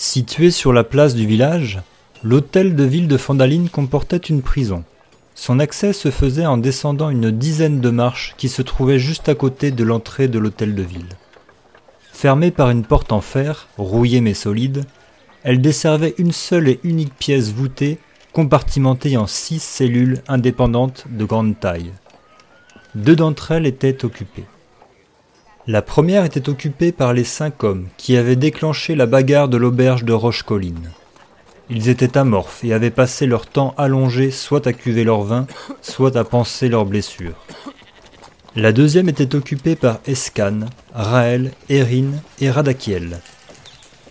Situé sur la place du village, l'hôtel de ville de Fandaline comportait une prison. Son accès se faisait en descendant une dizaine de marches qui se trouvaient juste à côté de l'entrée de l'hôtel de ville. Fermée par une porte en fer, rouillée mais solide, elle desservait une seule et unique pièce voûtée, compartimentée en six cellules indépendantes de grande taille. Deux d'entre elles étaient occupées. La première était occupée par les cinq hommes qui avaient déclenché la bagarre de l'auberge de Roche-Colline. Ils étaient amorphes et avaient passé leur temps allongé soit à cuver leur vin, soit à panser leurs blessures. La deuxième était occupée par Escan, Raël, Erin et Radakiel.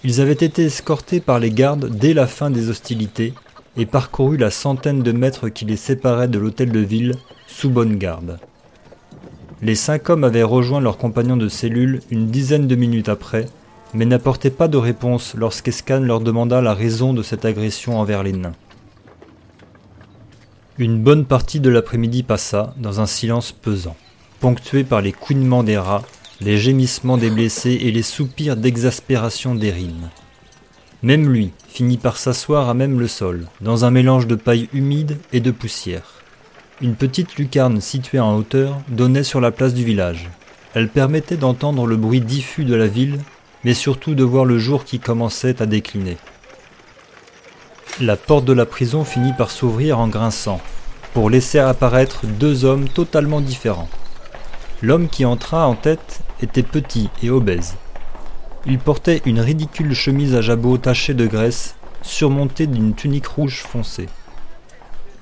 Ils avaient été escortés par les gardes dès la fin des hostilités et parcouru la centaine de mètres qui les séparaient de l'hôtel de ville sous bonne garde. Les cinq hommes avaient rejoint leurs compagnons de cellule une dizaine de minutes après, mais n'apportaient pas de réponse lorsqu'Escan leur demanda la raison de cette agression envers les nains. Une bonne partie de l'après-midi passa dans un silence pesant, ponctué par les couinements des rats, les gémissements des blessés et les soupirs d'exaspération d'Erin. Même lui finit par s'asseoir à même le sol, dans un mélange de paille humide et de poussière. Une petite lucarne située en hauteur donnait sur la place du village. Elle permettait d'entendre le bruit diffus de la ville, mais surtout de voir le jour qui commençait à décliner. La porte de la prison finit par s'ouvrir en grinçant, pour laisser apparaître deux hommes totalement différents. L'homme qui entra en tête était petit et obèse. Il portait une ridicule chemise à jabot tachée de graisse, surmontée d'une tunique rouge foncée.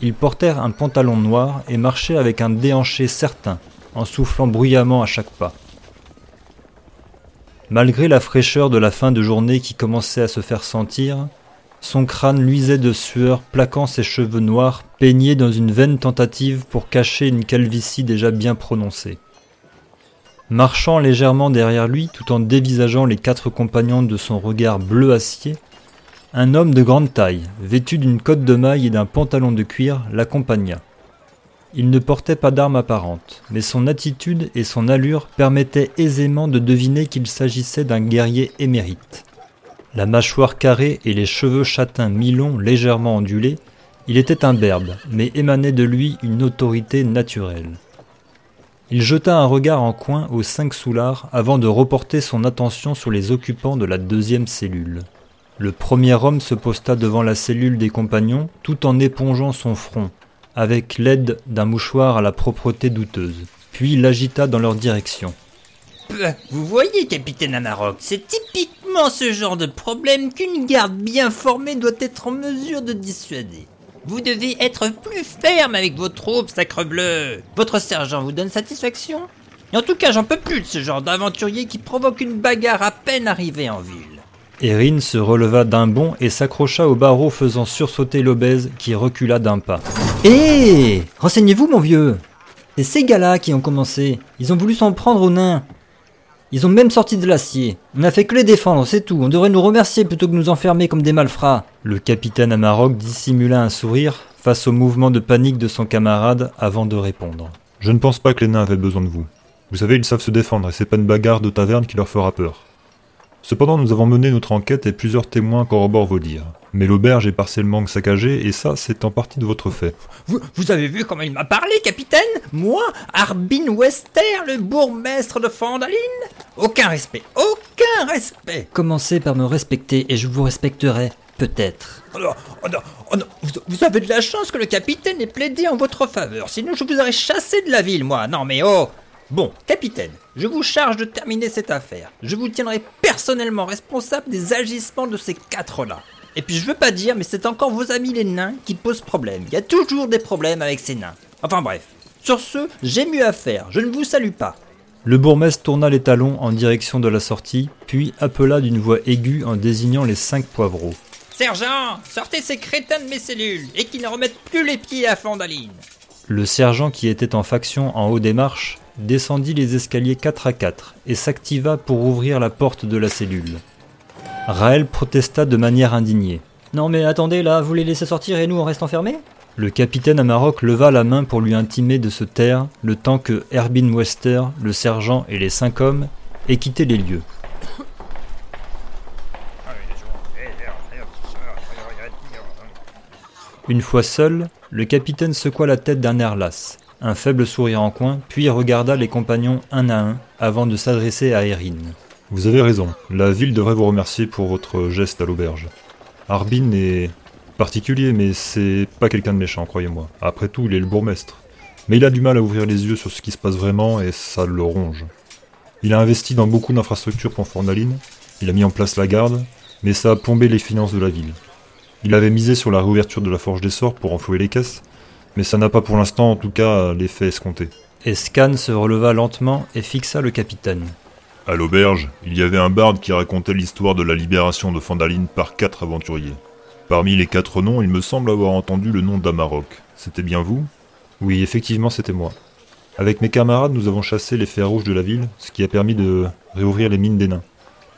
Ils portèrent un pantalon noir et marchaient avec un déhanché certain, en soufflant bruyamment à chaque pas. Malgré la fraîcheur de la fin de journée qui commençait à se faire sentir, son crâne luisait de sueur, plaquant ses cheveux noirs, peignés dans une vaine tentative pour cacher une calvitie déjà bien prononcée. Marchant légèrement derrière lui, tout en dévisageant les quatre compagnons de son regard bleu acier, un homme de grande taille, vêtu d'une cotte de maille et d'un pantalon de cuir, l'accompagna. Il ne portait pas d'arme apparente, mais son attitude et son allure permettaient aisément de deviner qu'il s'agissait d'un guerrier émérite. La mâchoire carrée et les cheveux châtains mi-longs légèrement ondulés, il était un berbe, mais émanait de lui une autorité naturelle. Il jeta un regard en coin aux cinq soulards avant de reporter son attention sur les occupants de la deuxième cellule. Le premier homme se posta devant la cellule des compagnons tout en épongeant son front, avec l'aide d'un mouchoir à la propreté douteuse, puis l'agita dans leur direction. Vous voyez, capitaine Amarok, c'est typiquement ce genre de problème qu'une garde bien formée doit être en mesure de dissuader. Vous devez être plus ferme avec vos troupes, sacre-bleu. Votre sergent vous donne satisfaction? En tout cas, j'en peux plus de ce genre d'aventurier qui provoque une bagarre à peine arrivé en ville. Erin se releva d'un bond et s'accrocha au barreau faisant sursauter l'obèse qui recula d'un pas. Hé Renseignez-vous mon vieux C'est ces gars-là qui ont commencé. Ils ont voulu s'en prendre aux nains. Ils ont même sorti de l'acier. On n'a fait que les défendre, c'est tout. On devrait nous remercier plutôt que nous enfermer comme des malfrats. Le capitaine Amarok dissimula un sourire face au mouvement de panique de son camarade avant de répondre. Je ne pense pas que les nains avaient besoin de vous. Vous savez, ils savent se défendre et c'est pas une bagarre de taverne qui leur fera peur. Cependant, nous avons mené notre enquête et plusieurs témoins corroborent vos dires. Mais l'auberge est partiellement saccagée et ça, c'est en partie de votre fait. Vous, vous avez vu comment il m'a parlé, capitaine? Moi, Arbin Wester, le bourgmestre de Fandaline? Aucun respect, aucun respect Commencez par me respecter et je vous respecterai, peut-être. Oh non, oh non, oh non, vous, vous avez de la chance que le capitaine ait plaidé en votre faveur, sinon je vous aurais chassé de la ville, moi. Non mais oh Bon, capitaine, je vous charge de terminer cette affaire. Je vous tiendrai personnellement responsable des agissements de ces quatre-là. Et puis je veux pas dire, mais c'est encore vos amis les nains qui posent problème. Il y a toujours des problèmes avec ces nains. Enfin bref. Sur ce, j'ai mieux à faire. Je ne vous salue pas. Le bourgmestre tourna les talons en direction de la sortie, puis appela d'une voix aiguë en désignant les cinq poivreaux. Sergent, sortez ces crétins de mes cellules et qu'ils ne remettent plus les pieds à Fandaline. Le sergent qui était en faction en haut des marches descendit les escaliers 4 à 4 et s'activa pour ouvrir la porte de la cellule. Raël protesta de manière indignée. Non mais attendez, là, vous les laissez sortir et nous on reste enfermés? Le capitaine Amarok leva la main pour lui intimer de se taire, le temps que Herbin Wester, le sergent et les cinq hommes aient quitté les lieux. Une fois seul, le capitaine secoua la tête d'un air las, un faible sourire en coin, puis regarda les compagnons un à un avant de s'adresser à Erin. Vous avez raison, la ville devrait vous remercier pour votre geste à l'auberge. Harbin est particulier, mais c'est pas quelqu'un de méchant, croyez-moi. Après tout, il est le bourgmestre. Mais il a du mal à ouvrir les yeux sur ce qui se passe vraiment et ça le ronge. Il a investi dans beaucoup d'infrastructures pour Fornaline, il a mis en place la garde, mais ça a plombé les finances de la ville. Il avait misé sur la réouverture de la Forge des Sorts pour enflouer les caisses, mais ça n'a pas pour l'instant en tout cas l'effet escompté. Escan se releva lentement et fixa le capitaine. À l'auberge, il y avait un barde qui racontait l'histoire de la libération de Fandaline par quatre aventuriers. Parmi les quatre noms, il me semble avoir entendu le nom d'Amarok. C'était bien vous? Oui, effectivement, c'était moi. Avec mes camarades, nous avons chassé les fers rouges de la ville, ce qui a permis de réouvrir les mines des nains.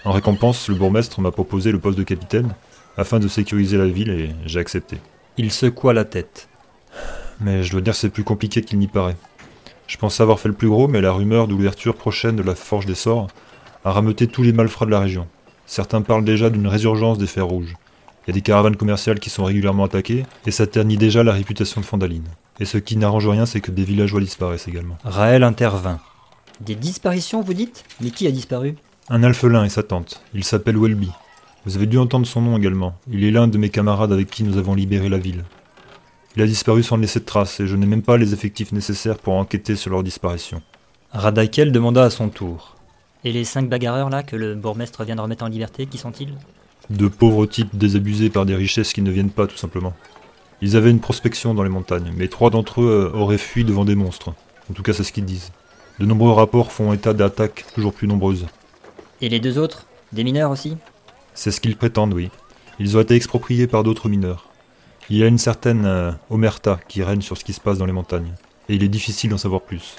En récompense, le bourgmestre m'a proposé le poste de capitaine, afin de sécuriser la ville, et j'ai accepté. Il secoua la tête. Mais je dois dire c'est plus compliqué qu'il n'y paraît. Je pensais avoir fait le plus gros, mais la rumeur de l'ouverture prochaine de la Forge des Sorts a rameuté tous les malfrats de la région. Certains parlent déjà d'une résurgence des fers rouges. Il y a des caravanes commerciales qui sont régulièrement attaquées, et ça ternit déjà la réputation de Fandaline. Et ce qui n'arrange rien, c'est que des villageois disparaissent également. Raël intervint. Des disparitions, vous dites? Mais qui a disparu? Un alphelin et sa tante. Il s'appelle Welby. Vous avez dû entendre son nom également. Il est l'un de mes camarades avec qui nous avons libéré la ville. Il a disparu sans laisser de traces, et je n'ai même pas les effectifs nécessaires pour enquêter sur leur disparition. Radakel demanda à son tour. Et les cinq bagarreurs là que le bourgmestre vient de remettre en liberté, qui sont-ils? De pauvres types désabusés par des richesses qui ne viennent pas, tout simplement. Ils avaient une prospection dans les montagnes, mais trois d'entre eux euh, auraient fui devant des monstres. En tout cas, c'est ce qu'ils disent. De nombreux rapports font état d'attaques toujours plus nombreuses. Et les deux autres? Des mineurs aussi? C'est ce qu'ils prétendent, oui. Ils ont été expropriés par d'autres mineurs. Il y a une certaine euh, omerta qui règne sur ce qui se passe dans les montagnes, et il est difficile d'en savoir plus.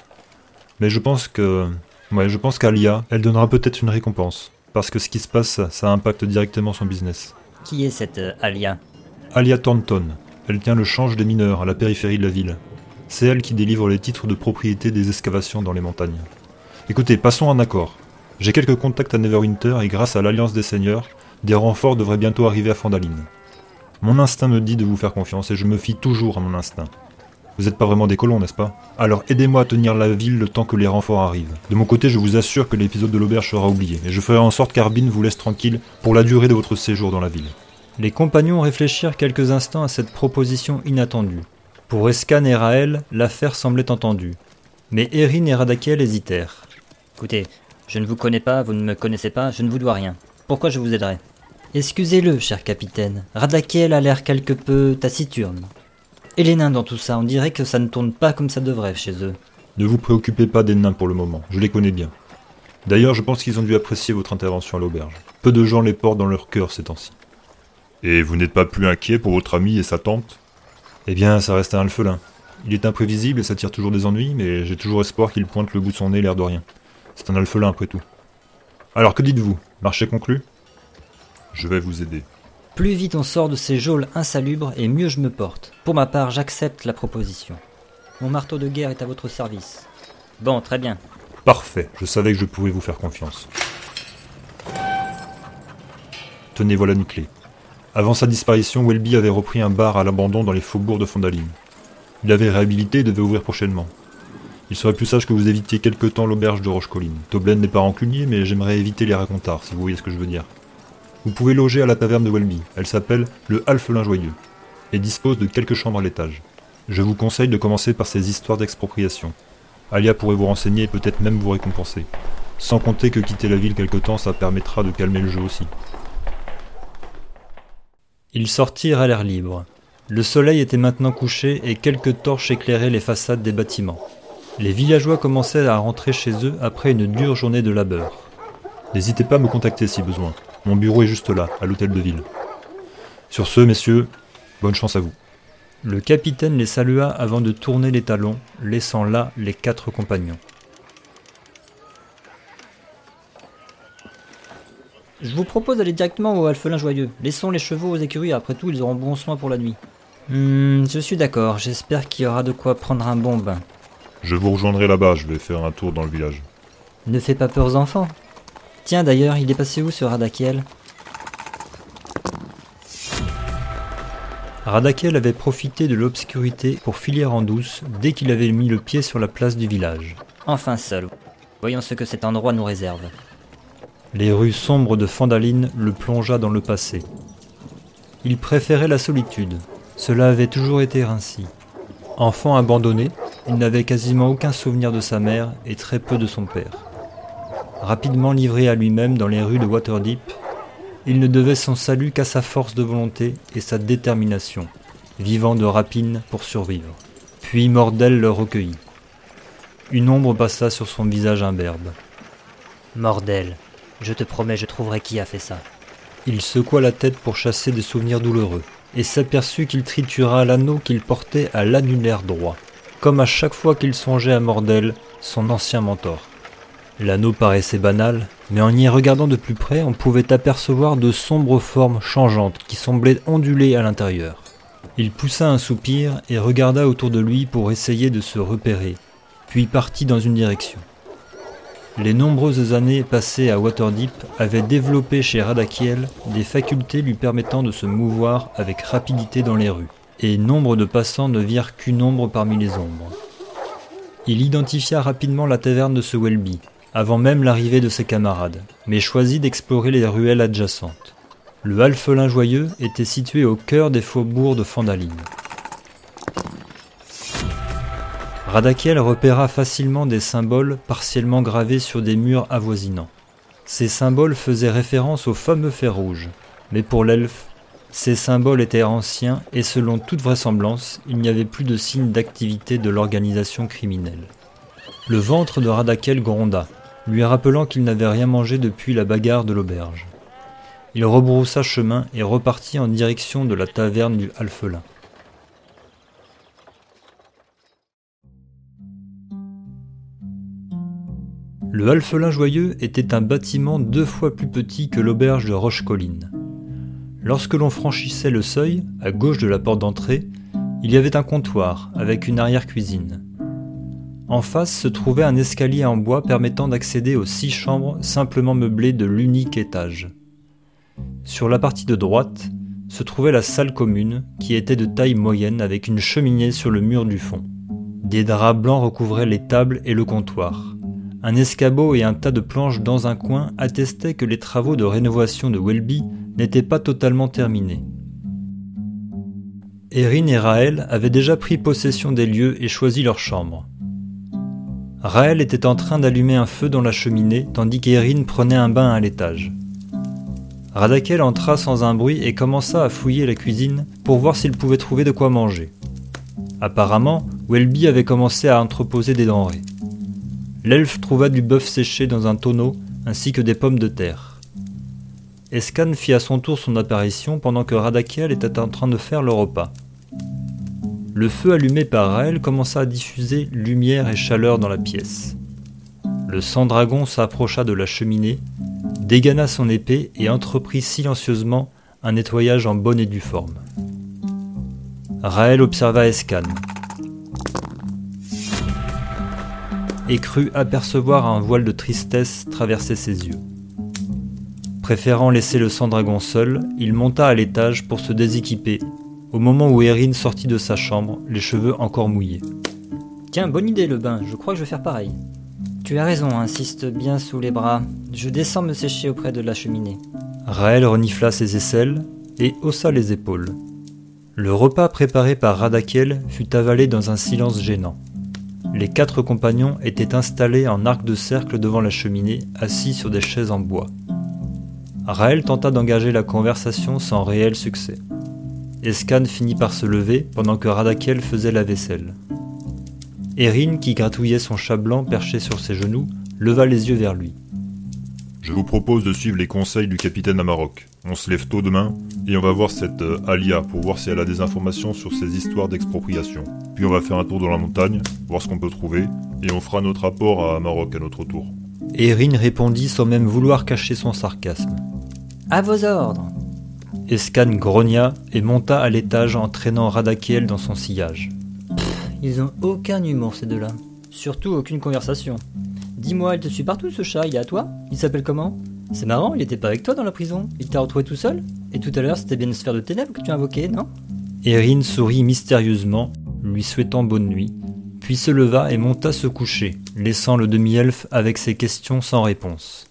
Mais je pense que. Ouais, je pense qu'Alia, elle donnera peut-être une récompense, parce que ce qui se passe, ça impacte directement son business. Qui est cette euh, Alia? Alia Thornton. Elle tient le change des mineurs à la périphérie de la ville. C'est elle qui délivre les titres de propriété des excavations dans les montagnes. Écoutez, passons un accord. J'ai quelques contacts à Neverwinter et grâce à l'Alliance des Seigneurs, des renforts devraient bientôt arriver à Fandaline. Mon instinct me dit de vous faire confiance et je me fie toujours à mon instinct. Vous n'êtes pas vraiment des colons, n'est-ce pas? Alors aidez-moi à tenir la ville le temps que les renforts arrivent. De mon côté, je vous assure que l'épisode de l'auberge sera oublié, et je ferai en sorte qu'Arbin vous laisse tranquille pour la durée de votre séjour dans la ville. Les compagnons réfléchirent quelques instants à cette proposition inattendue. Pour Escan et Raël, l'affaire semblait entendue. Mais Erin et Radakel hésitèrent. Écoutez, je ne vous connais pas, vous ne me connaissez pas, je ne vous dois rien. Pourquoi je vous aiderai? Excusez-le, cher capitaine. Radakiel a l'air quelque peu taciturne. Et les nains dans tout ça, on dirait que ça ne tourne pas comme ça devrait chez eux. Ne vous préoccupez pas des nains pour le moment, je les connais bien. D'ailleurs, je pense qu'ils ont dû apprécier votre intervention à l'auberge. Peu de gens les portent dans leur cœur ces temps-ci. Et vous n'êtes pas plus inquiet pour votre ami et sa tante? Eh bien, ça reste un alphelin. Il est imprévisible et ça tire toujours des ennuis, mais j'ai toujours espoir qu'il pointe le bout de son nez l'air de rien. C'est un alphelin après tout. Alors que dites-vous? Marché conclu? Je vais vous aider. Plus vite on sort de ces geôles insalubres et mieux je me porte. Pour ma part, j'accepte la proposition. Mon marteau de guerre est à votre service. Bon, très bien. Parfait, je savais que je pouvais vous faire confiance. Tenez, voilà une clé. Avant sa disparition, Welby avait repris un bar à l'abandon dans les faubourgs de Fondaline. Il avait réhabilité et devait ouvrir prochainement. Il serait plus sage que vous évitiez quelque temps l'auberge de Rochecolline. Toblen n'est pas rancunier, mais j'aimerais éviter les racontards, si vous voyez ce que je veux dire. Vous pouvez loger à la taverne de Welby. Elle s'appelle le Alphelin Joyeux et dispose de quelques chambres à l'étage. Je vous conseille de commencer par ces histoires d'expropriation. Alia pourrait vous renseigner et peut-être même vous récompenser. Sans compter que quitter la ville quelque temps, ça permettra de calmer le jeu aussi. Ils sortirent à l'air libre. Le soleil était maintenant couché et quelques torches éclairaient les façades des bâtiments. Les villageois commençaient à rentrer chez eux après une dure journée de labeur. N'hésitez pas à me contacter si besoin. Mon bureau est juste là, à l'hôtel de ville. Sur ce, messieurs, bonne chance à vous. Le capitaine les salua avant de tourner les talons, laissant là les quatre compagnons. Je vous propose d'aller directement au Alphelin Joyeux. Laissons les chevaux aux écuries, après tout, ils auront bon soin pour la nuit. Hmm, je suis d'accord, j'espère qu'il y aura de quoi prendre un bon bain. Je vous rejoindrai là-bas, je vais faire un tour dans le village. Ne fais pas peur aux enfants. Tiens d'ailleurs, il est passé où ce Radakiel? Radakel avait profité de l'obscurité pour filer en douce dès qu'il avait mis le pied sur la place du village. Enfin seul. Voyons ce que cet endroit nous réserve. Les rues sombres de Fandaline le plongea dans le passé. Il préférait la solitude. Cela avait toujours été ainsi. Enfant abandonné, il n'avait quasiment aucun souvenir de sa mère et très peu de son père. Rapidement livré à lui-même dans les rues de Waterdeep, il ne devait son salut qu'à sa force de volonté et sa détermination, vivant de rapine pour survivre. Puis Mordel le recueillit. Une ombre passa sur son visage imberbe. Mordel, je te promets, je trouverai qui a fait ça. Il secoua la tête pour chasser des souvenirs douloureux, et s'aperçut qu'il tritura l'anneau qu'il portait à l'annulaire droit, comme à chaque fois qu'il songeait à Mordel, son ancien mentor. L'anneau paraissait banal, mais en y regardant de plus près, on pouvait apercevoir de sombres formes changeantes qui semblaient onduler à l'intérieur. Il poussa un soupir et regarda autour de lui pour essayer de se repérer, puis partit dans une direction. Les nombreuses années passées à Waterdeep avaient développé chez Radakiel des facultés lui permettant de se mouvoir avec rapidité dans les rues, et nombre de passants ne virent qu'une ombre parmi les ombres. Il identifia rapidement la taverne de ce Welby, avant même l'arrivée de ses camarades, mais choisit d'explorer les ruelles adjacentes. Le Halfelin joyeux était situé au cœur des faubourgs de Fandaline. Radakiel repéra facilement des symboles partiellement gravés sur des murs avoisinants. Ces symboles faisaient référence au fameux fer rouge, mais pour l'elfe, ces symboles étaient anciens et selon toute vraisemblance, il n'y avait plus de signes d'activité de l'organisation criminelle. Le ventre de Radakel gronda, lui rappelant qu'il n'avait rien mangé depuis la bagarre de l'auberge. Il rebroussa chemin et repartit en direction de la taverne du Halfelin. Le Halfelin Joyeux était un bâtiment deux fois plus petit que l'auberge de Rochecolline. Lorsque l'on franchissait le seuil, à gauche de la porte d'entrée, il y avait un comptoir avec une arrière-cuisine. En face se trouvait un escalier en bois permettant d'accéder aux six chambres simplement meublées de l'unique étage. Sur la partie de droite se trouvait la salle commune qui était de taille moyenne avec une cheminée sur le mur du fond. Des draps blancs recouvraient les tables et le comptoir. Un escabeau et un tas de planches dans un coin attestaient que les travaux de rénovation de Welby n'étaient pas totalement terminés. Erin et Raël avaient déjà pris possession des lieux et choisi leur chambre. Raël était en train d'allumer un feu dans la cheminée tandis qu'Erin prenait un bain à l'étage. Radakel entra sans un bruit et commença à fouiller la cuisine pour voir s'il pouvait trouver de quoi manger. Apparemment, Welby avait commencé à entreposer des denrées. L'elfe trouva du bœuf séché dans un tonneau ainsi que des pommes de terre. Escan fit à son tour son apparition pendant que Radakiel était en train de faire le repas. Le feu allumé par Raël commença à diffuser lumière et chaleur dans la pièce. Le sang-dragon s'approcha de la cheminée, dégana son épée et entreprit silencieusement un nettoyage en bonne et due forme. Raël observa Escan et crut apercevoir un voile de tristesse traverser ses yeux. Préférant laisser le sang-dragon seul, il monta à l'étage pour se déséquiper au moment où Erin sortit de sa chambre, les cheveux encore mouillés. Tiens, bonne idée le bain, je crois que je vais faire pareil. Tu as raison, insiste bien sous les bras. Je descends me sécher auprès de la cheminée. Raël renifla ses aisselles et haussa les épaules. Le repas préparé par Radakiel fut avalé dans un silence gênant. Les quatre compagnons étaient installés en arc de cercle devant la cheminée, assis sur des chaises en bois. Raël tenta d'engager la conversation sans réel succès. Escan finit par se lever pendant que Radakiel faisait la vaisselle. Erin, qui gratouillait son chat blanc perché sur ses genoux, leva les yeux vers lui. Je vous propose de suivre les conseils du capitaine Amarok. On se lève tôt demain et on va voir cette euh, Alia pour voir si elle a des informations sur ces histoires d'expropriation. Puis on va faire un tour dans la montagne, voir ce qu'on peut trouver, et on fera notre rapport à Amarok à notre tour. Erin répondit sans même vouloir cacher son sarcasme. À vos ordres. Escan grogna et monta à l'étage en traînant Radakiel dans son sillage. Ils ont aucun humour ces deux-là. Surtout aucune conversation. Dis-moi, il te suit partout ce chat, il est à toi Il s'appelle comment? C'est marrant, il était pas avec toi dans la prison Il t'a retrouvé tout seul? Et tout à l'heure c'était bien une sphère de ténèbres que tu as invoquée, non? Erin sourit mystérieusement, lui souhaitant bonne nuit, puis se leva et monta se coucher, laissant le demi-elfe avec ses questions sans réponse.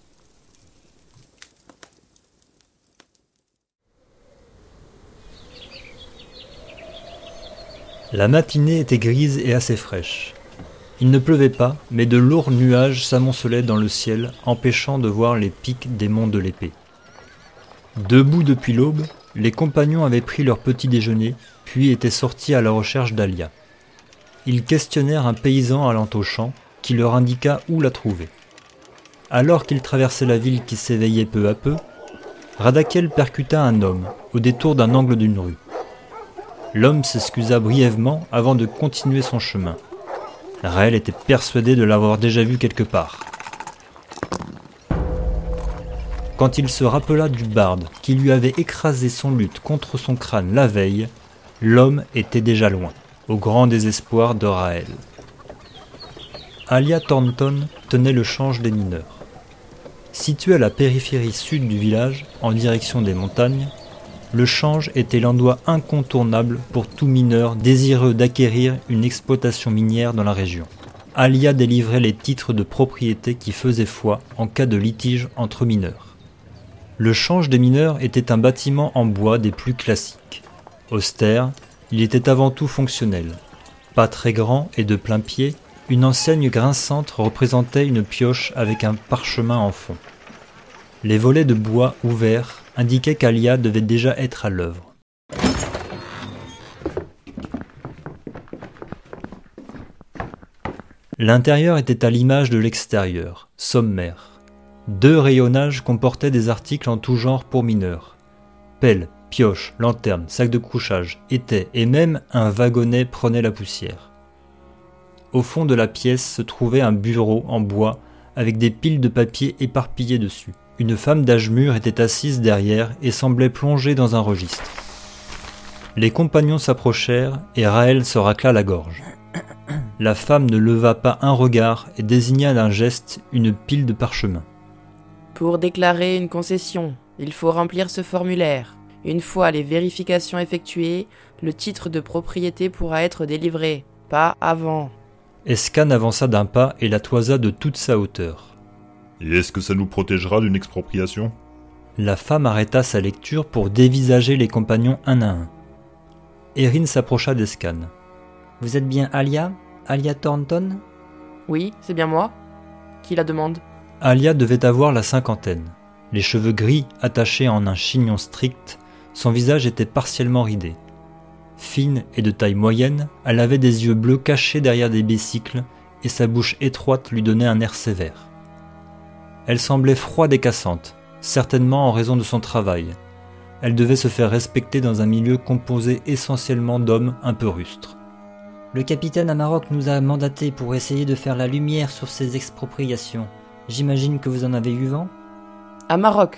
La matinée était grise et assez fraîche. Il ne pleuvait pas, mais de lourds nuages s'amoncelaient dans le ciel, empêchant de voir les pics des monts de l'épée. Debout depuis l'aube, les compagnons avaient pris leur petit déjeuner, puis étaient sortis à la recherche d'Alia. Ils questionnèrent un paysan allant au champ, qui leur indiqua où la trouver. Alors qu'ils traversaient la ville qui s'éveillait peu à peu, Radakel percuta un homme au détour d'un angle d'une rue. L'homme s'excusa brièvement avant de continuer son chemin. Raël était persuadé de l'avoir déjà vu quelque part. Quand il se rappela du barde qui lui avait écrasé son lutte contre son crâne la veille, l'homme était déjà loin, au grand désespoir de Raël. Alia Thornton tenait le change des mineurs. Situé à la périphérie sud du village, en direction des montagnes, le change était l'endroit incontournable pour tout mineur désireux d'acquérir une exploitation minière dans la région. Alia délivrait les titres de propriété qui faisaient foi en cas de litige entre mineurs. Le change des mineurs était un bâtiment en bois des plus classiques. Austère, il était avant tout fonctionnel. Pas très grand et de plein pied, une enseigne grinçante représentait une pioche avec un parchemin en fond. Les volets de bois ouverts indiquait qu'Alia devait déjà être à l'œuvre. L'intérieur était à l'image de l'extérieur, sommaire. Deux rayonnages comportaient des articles en tout genre pour mineurs. Pelle, pioche, lanterne, sac de couchage, étaient, et même un wagonnet prenait la poussière. Au fond de la pièce se trouvait un bureau en bois avec des piles de papier éparpillées dessus. Une femme d'âge mûr était assise derrière et semblait plongée dans un registre. Les compagnons s'approchèrent et Raël se racla la gorge. La femme ne leva pas un regard et désigna d'un geste une pile de parchemins. Pour déclarer une concession, il faut remplir ce formulaire. Une fois les vérifications effectuées, le titre de propriété pourra être délivré, pas avant. Escan avança d'un pas et la toisa de toute sa hauteur. Et est-ce que ça nous protégera d'une expropriation? La femme arrêta sa lecture pour dévisager les compagnons un à un. Erin s'approcha d'Escan. Vous êtes bien Alia? Alia Thornton? Oui, c'est bien moi. Qui la demande? Alia devait avoir la cinquantaine. Les cheveux gris attachés en un chignon strict, son visage était partiellement ridé. Fine et de taille moyenne, elle avait des yeux bleus cachés derrière des bécicles et sa bouche étroite lui donnait un air sévère. Elle semblait froide et cassante, certainement en raison de son travail. Elle devait se faire respecter dans un milieu composé essentiellement d'hommes un peu rustres. Le capitaine Amarok nous a mandatés pour essayer de faire la lumière sur ces expropriations. J'imagine que vous en avez eu vent? Amarok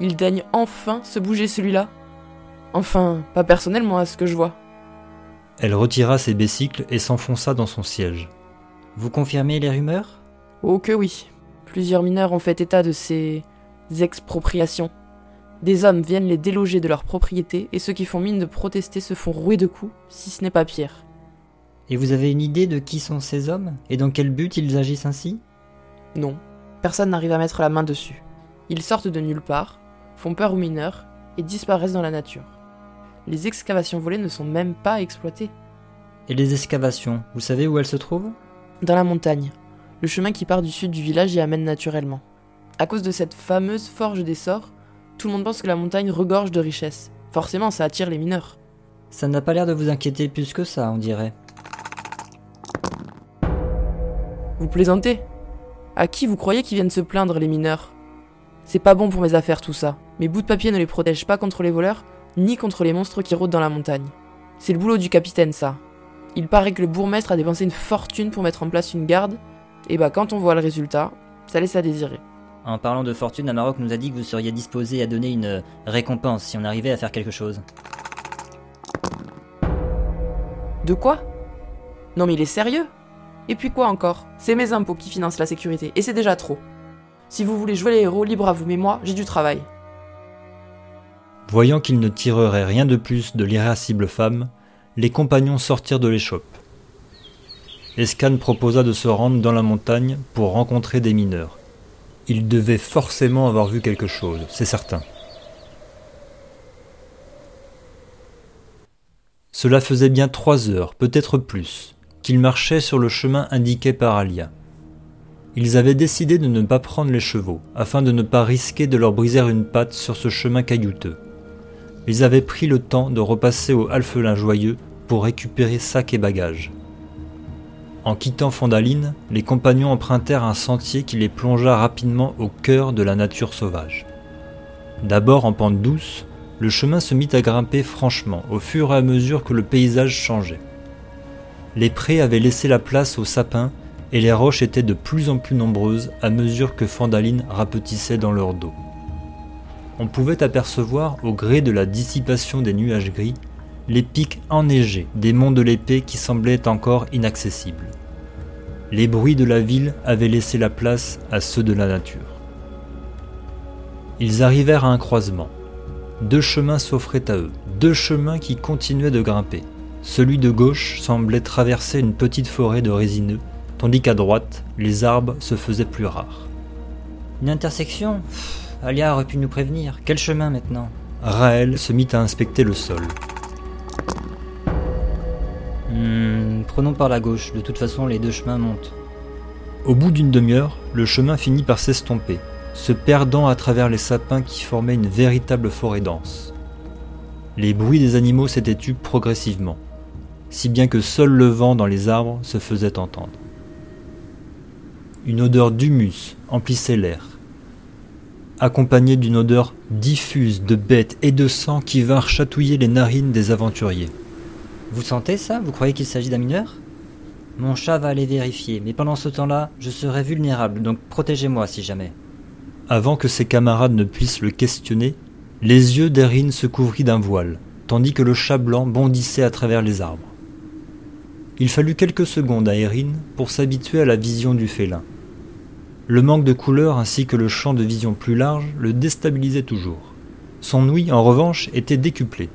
Il daigne enfin se bouger celui-là Enfin, pas personnellement à ce que je vois. Elle retira ses bécicles et s'enfonça dans son siège. Vous confirmez les rumeurs? Oh que oui. Plusieurs mineurs ont fait état de ces expropriations. Des hommes viennent les déloger de leurs propriétés et ceux qui font mine de protester se font rouer de coups, si ce n'est pas pire. Et vous avez une idée de qui sont ces hommes et dans quel but ils agissent ainsi? Non, personne n'arrive à mettre la main dessus. Ils sortent de nulle part, font peur aux mineurs et disparaissent dans la nature. Les excavations volées ne sont même pas exploitées. Et les excavations, vous savez où elles se trouvent? Dans la montagne, le chemin qui part du sud du village y amène naturellement. À cause de cette fameuse forge des sorts, tout le monde pense que la montagne regorge de richesses. Forcément, ça attire les mineurs. Ça n'a pas l'air de vous inquiéter plus que ça, on dirait. Vous plaisantez? À qui vous croyez qu'ils viennent se plaindre, les mineurs? C'est pas bon pour mes affaires tout ça. Mes bouts de papier ne les protègent pas contre les voleurs, ni contre les monstres qui rôdent dans la montagne. C'est le boulot du capitaine, ça. Il paraît que le bourgmestre a dépensé une fortune pour mettre en place une garde et bah quand on voit le résultat, ça laisse à désirer. En parlant de fortune, Amarok nous a dit que vous seriez disposé à donner une récompense si on arrivait à faire quelque chose. De quoi? Non mais il est sérieux Et puis quoi encore? C'est mes impôts qui financent la sécurité, et c'est déjà trop. Si vous voulez jouer les héros, libre à vous, mais moi, j'ai du travail. Voyant qu'ils ne tireraient rien de plus de l'irascible femme, les compagnons sortirent de l'échoppe. Escan proposa de se rendre dans la montagne pour rencontrer des mineurs. Ils devaient forcément avoir vu quelque chose, c'est certain. Cela faisait bien trois heures, peut-être plus, qu'ils marchaient sur le chemin indiqué par Alia. Ils avaient décidé de ne pas prendre les chevaux, afin de ne pas risquer de leur briser une patte sur ce chemin caillouteux. Ils avaient pris le temps de repasser au Alphelin joyeux pour récupérer sacs et bagages. En quittant Fondaline, les compagnons empruntèrent un sentier qui les plongea rapidement au cœur de la nature sauvage. D'abord en pente douce, le chemin se mit à grimper franchement au fur et à mesure que le paysage changeait. Les prés avaient laissé la place aux sapins et les roches étaient de plus en plus nombreuses à mesure que Fandaline rapetissait dans leur dos. On pouvait apercevoir, au gré de la dissipation des nuages gris, les pics enneigés des monts de l'épée qui semblaient encore inaccessibles. Les bruits de la ville avaient laissé la place à ceux de la nature. Ils arrivèrent à un croisement. Deux chemins s'offraient à eux, deux chemins qui continuaient de grimper. Celui de gauche semblait traverser une petite forêt de résineux, tandis qu'à droite, les arbres se faisaient plus rares. Une intersection? Alia aurait pu nous prévenir. Quel chemin maintenant? Raël se mit à inspecter le sol. Hmm, prenons par la gauche, de toute façon les deux chemins montent. Au bout d'une demi-heure, le chemin finit par s'estomper, se perdant à travers les sapins qui formaient une véritable forêt dense. Les bruits des animaux s'étaient tus progressivement, si bien que seul le vent dans les arbres se faisait entendre. Une odeur d'humus emplissait l'air, accompagnée d'une odeur diffuse de bêtes et de sang qui vinrent chatouiller les narines des aventuriers. Vous sentez ça? Vous croyez qu'il s'agit d'un mineur? Mon chat va aller vérifier, mais pendant ce temps-là, je serai vulnérable, donc protégez-moi si jamais. Avant que ses camarades ne puissent le questionner, les yeux d'Erin se couvrit d'un voile, tandis que le chat blanc bondissait à travers les arbres. Il fallut quelques secondes à Erin pour s'habituer à la vision du félin. Le manque de couleur ainsi que le champ de vision plus large le déstabilisaient toujours. Son ouïe, en revanche, était décuplée.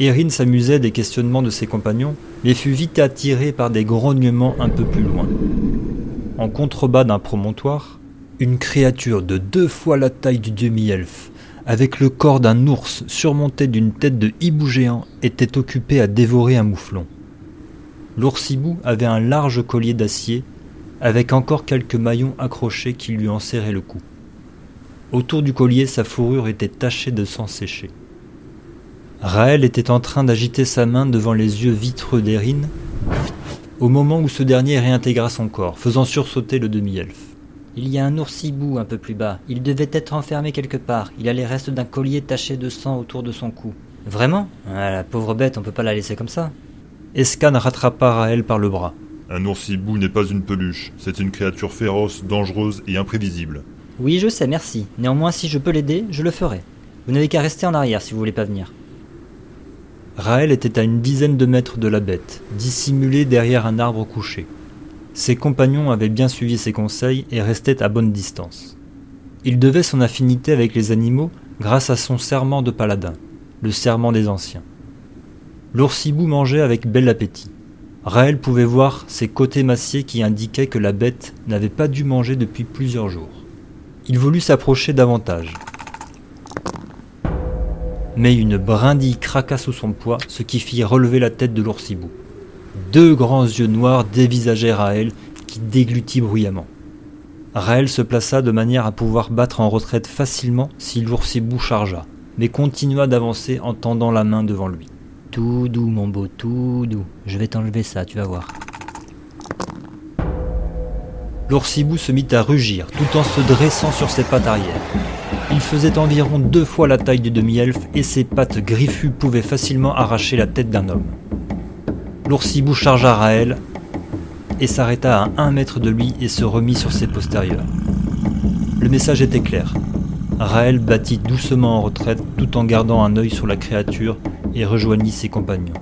Erin s'amusait des questionnements de ses compagnons, mais fut vite attirée par des grognements un peu plus loin. En contrebas d'un promontoire, une créature de deux fois la taille du demi-elfe, avec le corps d'un ours surmonté d'une tête de hibou géant, était occupée à dévorer un mouflon. L'ours-hibou avait un large collier d'acier, avec encore quelques maillons accrochés qui lui en serraient le cou. Autour du collier, sa fourrure était tachée de sang séché. Raël était en train d'agiter sa main devant les yeux vitreux d'Erin au moment où ce dernier réintégra son corps, faisant sursauter le demi-elfe. Il y a un oursibou un peu plus bas. Il devait être enfermé quelque part. Il a les restes d'un collier taché de sang autour de son cou. Vraiment? Ah, La pauvre bête, on peut pas la laisser comme ça. Escan rattrapa Raël par le bras. Un oursibou n'est pas une peluche, c'est une créature féroce, dangereuse et imprévisible. Oui, je sais, merci. Néanmoins, si je peux l'aider, je le ferai. Vous n'avez qu'à rester en arrière si vous voulez pas venir. Raël était à une dizaine de mètres de la bête, dissimulé derrière un arbre couché. Ses compagnons avaient bien suivi ses conseils et restaient à bonne distance. Il devait son affinité avec les animaux grâce à son serment de paladin, le serment des anciens. L'oursibou mangeait avec bel appétit. Raël pouvait voir ses côtés massiers qui indiquaient que la bête n'avait pas dû manger depuis plusieurs jours. Il voulut s'approcher davantage, mais une brindille craqua sous son poids, ce qui fit relever la tête de l'oursibou. Deux grands yeux noirs dévisageaient Raël, qui déglutit bruyamment. Raël se plaça de manière à pouvoir battre en retraite facilement si l'oursibou chargea, mais continua d'avancer en tendant la main devant lui. Tout doux, mon beau, tout doux. Je vais t'enlever ça, tu vas voir. L'oursibou se mit à rugir, tout en se dressant sur ses pattes arrière. Il faisait environ deux fois la taille du demi-elfe et ses pattes griffues pouvaient facilement arracher la tête d'un homme. L'oursibou chargea Raël et s'arrêta à un mètre de lui et se remit sur ses postérieurs. Le message était clair. Raël battit doucement en retraite tout en gardant un œil sur la créature et rejoignit ses compagnons.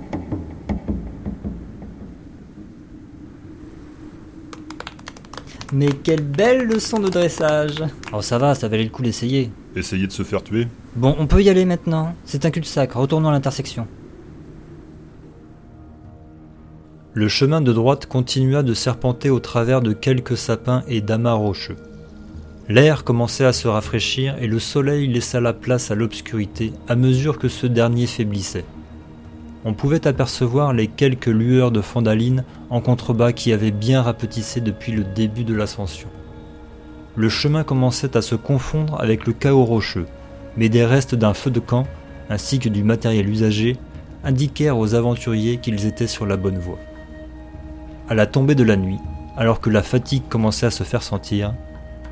Mais quelle belle leçon de dressage Oh ça va, ça valait le coup d'essayer. essayer de se faire tuer Bon, on peut y aller maintenant. C'est un cul-de-sac. Retournons à l'intersection. Le chemin de droite continua de serpenter au travers de quelques sapins et d'amas rocheux. L'air commençait à se rafraîchir et le soleil laissa la place à l'obscurité à mesure que ce dernier faiblissait. On pouvait apercevoir les quelques lueurs de Fandaline en contrebas qui avaient bien rapetissé depuis le début de l'ascension. Le chemin commençait à se confondre avec le chaos rocheux, mais des restes d'un feu de camp, ainsi que du matériel usagé, indiquèrent aux aventuriers qu'ils étaient sur la bonne voie. À la tombée de la nuit, alors que la fatigue commençait à se faire sentir,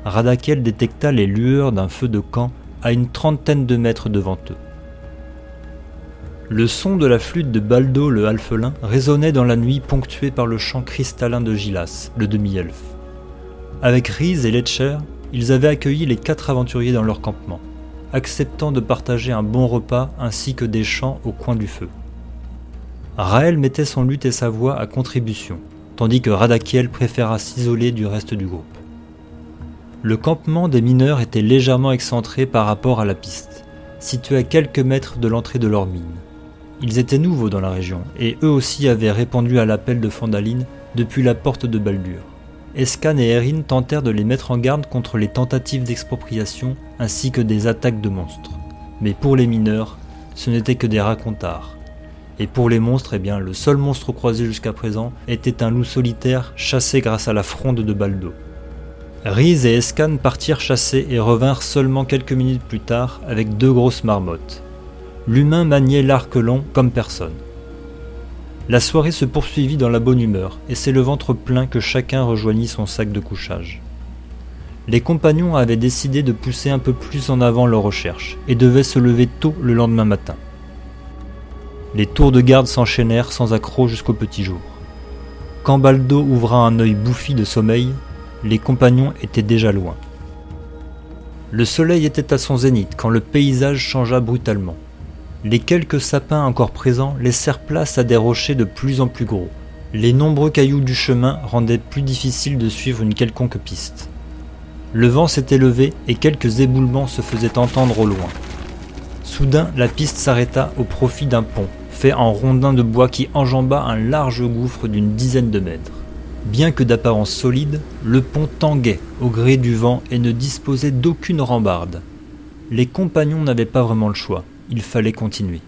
Radakel détecta les lueurs d'un feu de camp à une trentaine de mètres devant eux. Le son de la flûte de Baldo le Halfelin résonnait dans la nuit ponctuée par le chant cristallin de Gilas, le demi-elfe. Avec Riz et Letcher, ils avaient accueilli les quatre aventuriers dans leur campement, acceptant de partager un bon repas ainsi que des chants au coin du feu. Raël mettait son luth et sa voix à contribution, tandis que Radakiel préféra s'isoler du reste du groupe. Le campement des mineurs était légèrement excentré par rapport à la piste, situé à quelques mètres de l'entrée de leur mine. Ils étaient nouveaux dans la région, et eux aussi avaient répondu à l'appel de Fandaline depuis la porte de Baldur. Escan et Erin tentèrent de les mettre en garde contre les tentatives d'expropriation ainsi que des attaques de monstres. Mais pour les mineurs, ce n'était que des racontards. Et pour les monstres, eh bien, le seul monstre croisé jusqu'à présent était un loup solitaire chassé grâce à la fronde de Baldo. Riz et Escan partirent chasser et revinrent seulement quelques minutes plus tard avec deux grosses marmottes. L'humain maniait l'arc long comme personne. La soirée se poursuivit dans la bonne humeur, et c'est le ventre plein que chacun rejoignit son sac de couchage. Les compagnons avaient décidé de pousser un peu plus en avant leurs recherches, et devaient se lever tôt le lendemain matin. Les tours de garde s'enchaînèrent sans accroc jusqu'au petit jour. Quand Baldo ouvra un œil bouffi de sommeil, les compagnons étaient déjà loin. Le soleil était à son zénith quand le paysage changea brutalement. Les quelques sapins encore présents laissèrent place à des rochers de plus en plus gros. Les nombreux cailloux du chemin rendaient plus difficile de suivre une quelconque piste. Le vent s'était levé et quelques éboulements se faisaient entendre au loin. Soudain, la piste s'arrêta au profit d'un pont, fait en rondins de bois qui enjamba un large gouffre d'une dizaine de mètres. Bien que d'apparence solide, le pont tanguait au gré du vent et ne disposait d'aucune rambarde. Les compagnons n'avaient pas vraiment le choix, il fallait continuer.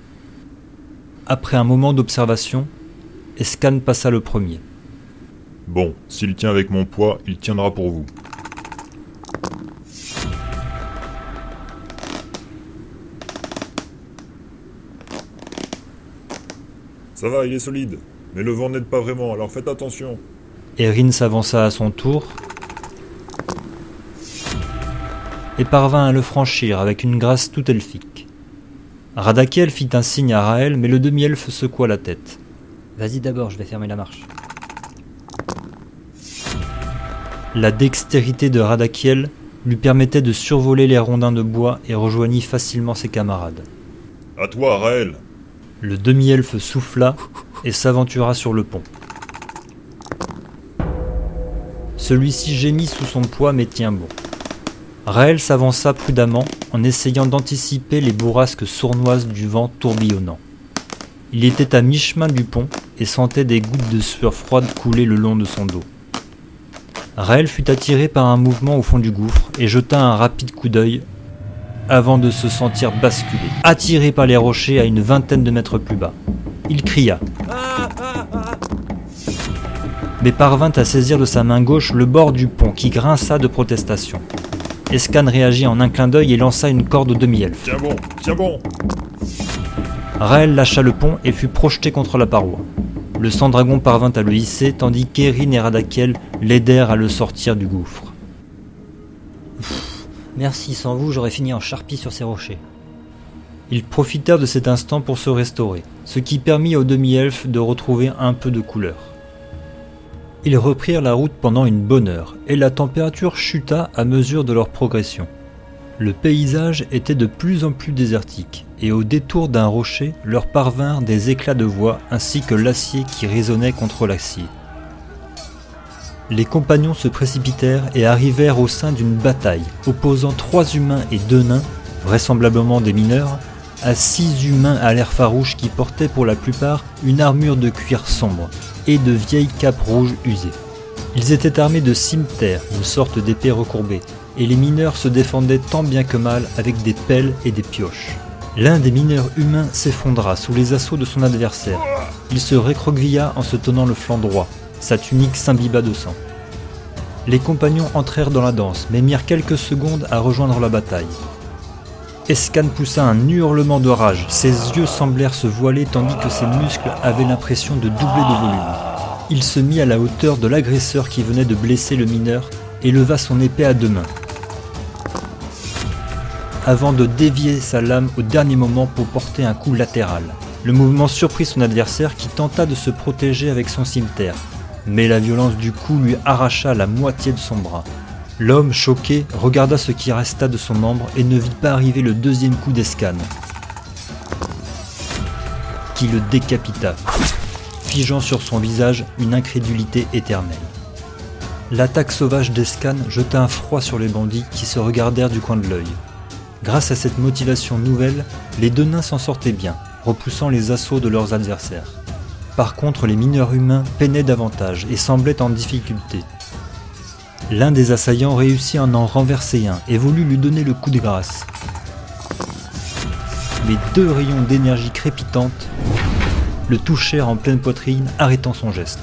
Après un moment d'observation, Escan passa le premier. Bon, s'il tient avec mon poids, il tiendra pour vous. Ça va, il est solide. Mais le vent n'aide pas vraiment, alors faites attention. Erin s'avança à son tour et parvint à le franchir avec une grâce tout elfique. Radakiel fit un signe à Raël, mais le demi-elfe secoua la tête. Vas-y d'abord, je vais fermer la marche. La dextérité de Radakiel lui permettait de survoler les rondins de bois et rejoignit facilement ses camarades. À toi, Raël Le demi-elfe souffla et s'aventura sur le pont. Celui-ci gémit sous son poids mais tient bon. Raël s'avança prudemment en essayant d'anticiper les bourrasques sournoises du vent tourbillonnant. Il était à mi-chemin du pont et sentait des gouttes de sueur froide couler le long de son dos. Raël fut attiré par un mouvement au fond du gouffre et jeta un rapide coup d'œil avant de se sentir basculer, attiré par les rochers à une vingtaine de mètres plus bas. Il cria, mais parvint à saisir de sa main gauche le bord du pont qui grinça de protestation. Escan réagit en un clin d'œil et lança une corde au demi-elfe. Tiens bon, tiens bon Raël lâcha le pont et fut projeté contre la paroi. Le sang-dragon parvint à le hisser tandis qu'Erin et Radakiel l'aidèrent à le sortir du gouffre. Merci, sans vous, j'aurais fini en charpie sur ces rochers. Ils profitèrent de cet instant pour se restaurer, ce qui permit au demi-elfe de retrouver un peu de couleur. Ils reprirent la route pendant une bonne heure, et la température chuta à mesure de leur progression. Le paysage était de plus en plus désertique, et au détour d'un rocher leur parvinrent des éclats de voix ainsi que l'acier qui résonnait contre l'acier. Les compagnons se précipitèrent et arrivèrent au sein d'une bataille opposant trois humains et deux nains vraisemblablement des mineurs, à six humains à l'air farouche qui portaient pour la plupart une armure de cuir sombre et de vieilles capes rouges usées. Ils étaient armés de cimeterres, une sorte d'épée recourbée, et les mineurs se défendaient tant bien que mal avec des pelles et des pioches. L'un des mineurs humains s'effondra sous les assauts de son adversaire. Il se récroquevilla en se tenant le flanc droit. Sa tunique s'imbiba de sang. Les compagnons entrèrent dans la danse, mais mirent quelques secondes à rejoindre la bataille. Escan poussa un hurlement de rage. Ses yeux semblèrent se voiler tandis que ses muscles avaient l'impression de doubler de volume. Il se mit à la hauteur de l'agresseur qui venait de blesser le mineur et leva son épée à deux mains avant de dévier sa lame au dernier moment pour porter un coup latéral. Le mouvement surprit son adversaire qui tenta de se protéger avec son cimetière, mais la violence du coup lui arracha la moitié de son bras. L'homme, choqué, regarda ce qui resta de son membre et ne vit pas arriver le deuxième coup d'escane, qui le décapita, figeant sur son visage une incrédulité éternelle. L'attaque sauvage d'Escane jeta un froid sur les bandits qui se regardèrent du coin de l'œil. Grâce à cette motivation nouvelle, les deux nains s'en sortaient bien, repoussant les assauts de leurs adversaires. Par contre, les mineurs humains peinaient davantage et semblaient en difficulté. L'un des assaillants réussit à en renverser un et voulut lui donner le coup de grâce. Mais deux rayons d'énergie crépitante le touchèrent en pleine poitrine, arrêtant son geste.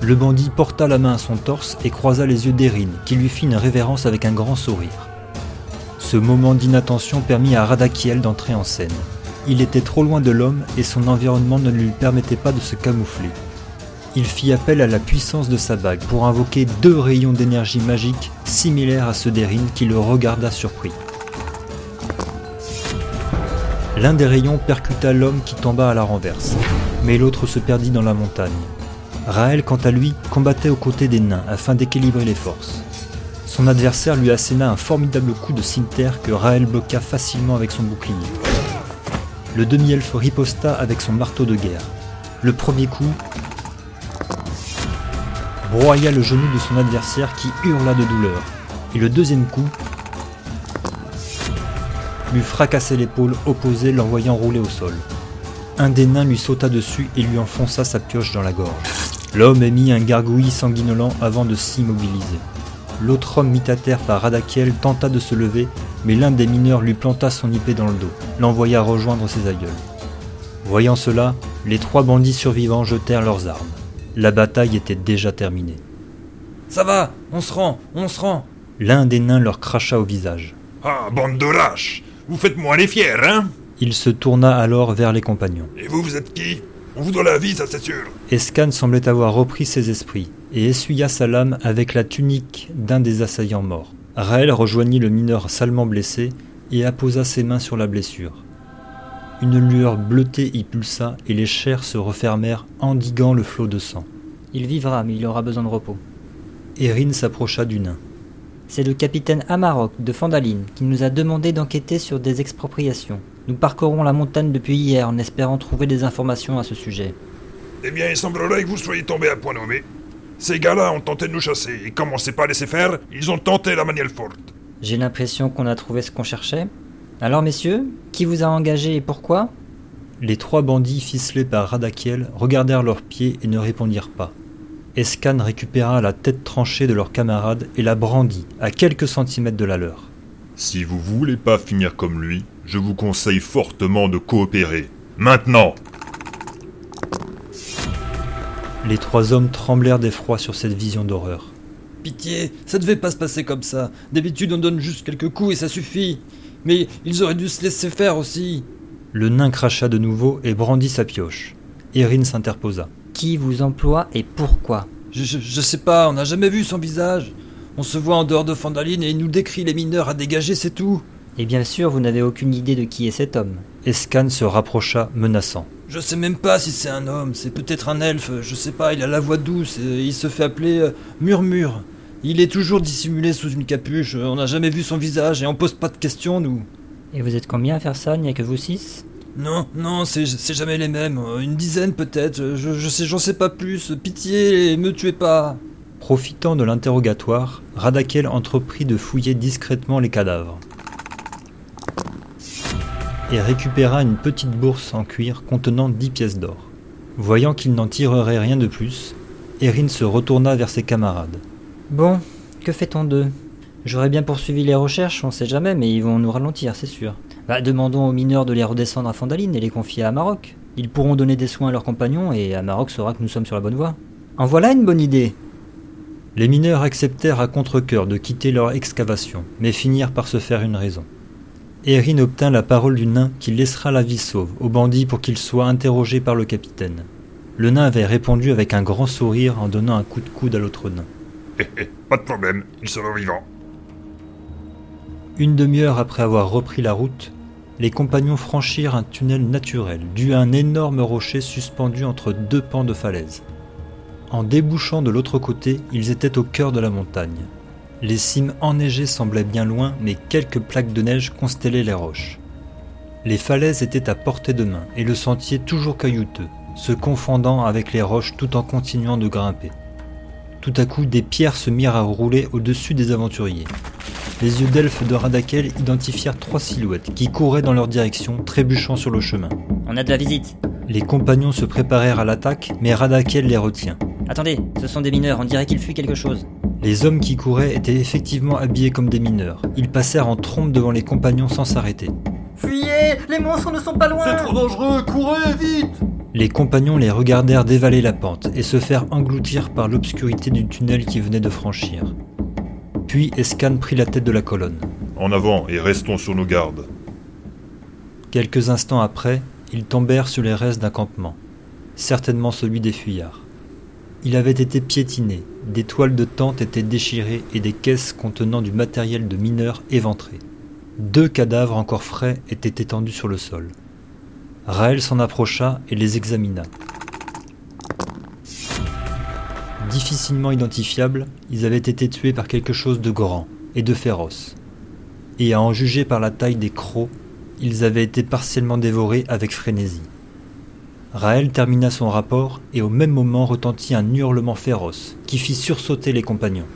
Le bandit porta la main à son torse et croisa les yeux d'Erin, qui lui fit une révérence avec un grand sourire. Ce moment d'inattention permit à Radakiel d'entrer en scène. Il était trop loin de l'homme et son environnement ne lui permettait pas de se camoufler. Il fit appel à la puissance de sa bague pour invoquer deux rayons d'énergie magique similaires à ceux d'Erin qui le regarda surpris. L'un des rayons percuta l'homme qui tomba à la renverse, mais l'autre se perdit dans la montagne. Raël, quant à lui, combattait aux côtés des nains afin d'équilibrer les forces. Son adversaire lui asséna un formidable coup de cimetière que Raël bloqua facilement avec son bouclier. Le demi-elfe riposta avec son marteau de guerre. Le premier coup broya le genou de son adversaire qui hurla de douleur. Et le deuxième coup lui fracassait l'épaule opposée l'envoyant rouler au sol. Un des nains lui sauta dessus et lui enfonça sa pioche dans la gorge. L'homme émit un gargouillis sanguinolent avant de s'immobiliser. L'autre homme mis à terre par Radakiel tenta de se lever, mais l'un des mineurs lui planta son épée dans le dos, l'envoya rejoindre ses aïeuls. Voyant cela, les trois bandits survivants jetèrent leurs armes. La bataille était déjà terminée. Ça va, on se rend, on se rend L'un des nains leur cracha au visage. Ah, bande de lâches Vous faites moi les fiers, hein? Il se tourna alors vers les compagnons. Et vous, vous êtes qui? On vous doit la vie, ça c'est sûr Escan semblait avoir repris ses esprits et essuya sa lame avec la tunique d'un des assaillants morts. Raël rejoignit le mineur salement blessé et apposa ses mains sur la blessure. Une lueur bleutée y pulsa et les chairs se refermèrent, endiguant le flot de sang. Il vivra, mais il aura besoin de repos. Erin s'approcha du nain. C'est le capitaine Amarok de Fandaline qui nous a demandé d'enquêter sur des expropriations. Nous parcourons la montagne depuis hier en espérant trouver des informations à ce sujet. Eh bien, il semblerait que vous soyez tombé à point nommé. Ces gars-là ont tenté de nous chasser, et comme on sait pas laisser faire, ils ont tenté la manière forte. J'ai l'impression qu'on a trouvé ce qu'on cherchait. Alors messieurs, qui vous a engagé et pourquoi Les trois bandits ficelés par Radakiel regardèrent leurs pieds et ne répondirent pas. Escan récupéra la tête tranchée de leur camarade et la brandit à quelques centimètres de la leur. Si vous voulez pas finir comme lui, je vous conseille fortement de coopérer. Maintenant Les trois hommes tremblèrent d'effroi sur cette vision d'horreur. Pitié, ça devait pas se passer comme ça. D'habitude on donne juste quelques coups et ça suffit. Mais ils auraient dû se laisser faire aussi. Le nain cracha de nouveau et brandit sa pioche. Erin s'interposa. Qui vous emploie et pourquoi? Je, je, sais pas, on n'a jamais vu son visage. On se voit en dehors de Fandaline et il nous décrit les mineurs à dégager, c'est tout. Et bien sûr, vous n'avez aucune idée de qui est cet homme. Escan se rapprocha, menaçant. Je sais même pas si c'est un homme, c'est peut-être un elfe, je sais pas, il a la voix douce, et il se fait appeler euh, Murmure. Il est toujours dissimulé sous une capuche, on n'a jamais vu son visage et on pose pas de questions, nous. Et vous êtes combien à faire ça Il n'y a que vous six? Non, non, c'est jamais les mêmes, une dizaine peut-être, je, je sais, j'en sais pas plus, pitié, me tuez pas. Profitant de l'interrogatoire, Radakel entreprit de fouiller discrètement les cadavres. et récupéra une petite bourse en cuir contenant dix pièces d'or. Voyant qu'il n'en tirerait rien de plus, Erin se retourna vers ses camarades. Bon, que fait-on d'eux? J'aurais bien poursuivi les recherches, on sait jamais, mais ils vont nous ralentir, c'est sûr. Bah, demandons aux mineurs de les redescendre à Fondaline et les confier à Maroc. Ils pourront donner des soins à leurs compagnons et Maroc saura que nous sommes sur la bonne voie. En voilà une bonne idée Les mineurs acceptèrent à contre-coeur de quitter leur excavation, mais finirent par se faire une raison. Erin obtint la parole du nain qui laissera la vie sauve au bandit pour qu'il soit interrogé par le capitaine. Le nain avait répondu avec un grand sourire en donnant un coup de coude à l'autre nain. Pas de problème, il sera vivant. Une demi-heure après avoir repris la route, les compagnons franchirent un tunnel naturel dû à un énorme rocher suspendu entre deux pans de falaise. En débouchant de l'autre côté, ils étaient au cœur de la montagne. Les cimes enneigées semblaient bien loin, mais quelques plaques de neige constellaient les roches. Les falaises étaient à portée de main et le sentier toujours caillouteux, se confondant avec les roches tout en continuant de grimper. Tout à coup, des pierres se mirent à rouler au-dessus des aventuriers. Les yeux d'elfe de Radakel identifièrent trois silhouettes qui couraient dans leur direction, trébuchant sur le chemin. On a de la visite. Les compagnons se préparèrent à l'attaque, mais Radakel les retient. Attendez, ce sont des mineurs, on dirait qu'il fuit quelque chose. Les hommes qui couraient étaient effectivement habillés comme des mineurs. Ils passèrent en trompe devant les compagnons sans s'arrêter. Fuyez Les monstres ne sont pas loin C'est trop dangereux, courez, vite Les compagnons les regardèrent dévaler la pente et se faire engloutir par l'obscurité du tunnel qui venait de franchir. Puis Escan prit la tête de la colonne. En avant et restons sur nos gardes. Quelques instants après, ils tombèrent sur les restes d'un campement, certainement celui des fuyards. Il avait été piétiné, des toiles de tente étaient déchirées et des caisses contenant du matériel de mineurs éventrées. Deux cadavres encore frais étaient étendus sur le sol. Raël s'en approcha et les examina. Difficilement identifiables, ils avaient été tués par quelque chose de grand et de féroce. Et à en juger par la taille des crocs, ils avaient été partiellement dévorés avec frénésie. Raël termina son rapport et au même moment retentit un hurlement féroce qui fit sursauter les compagnons.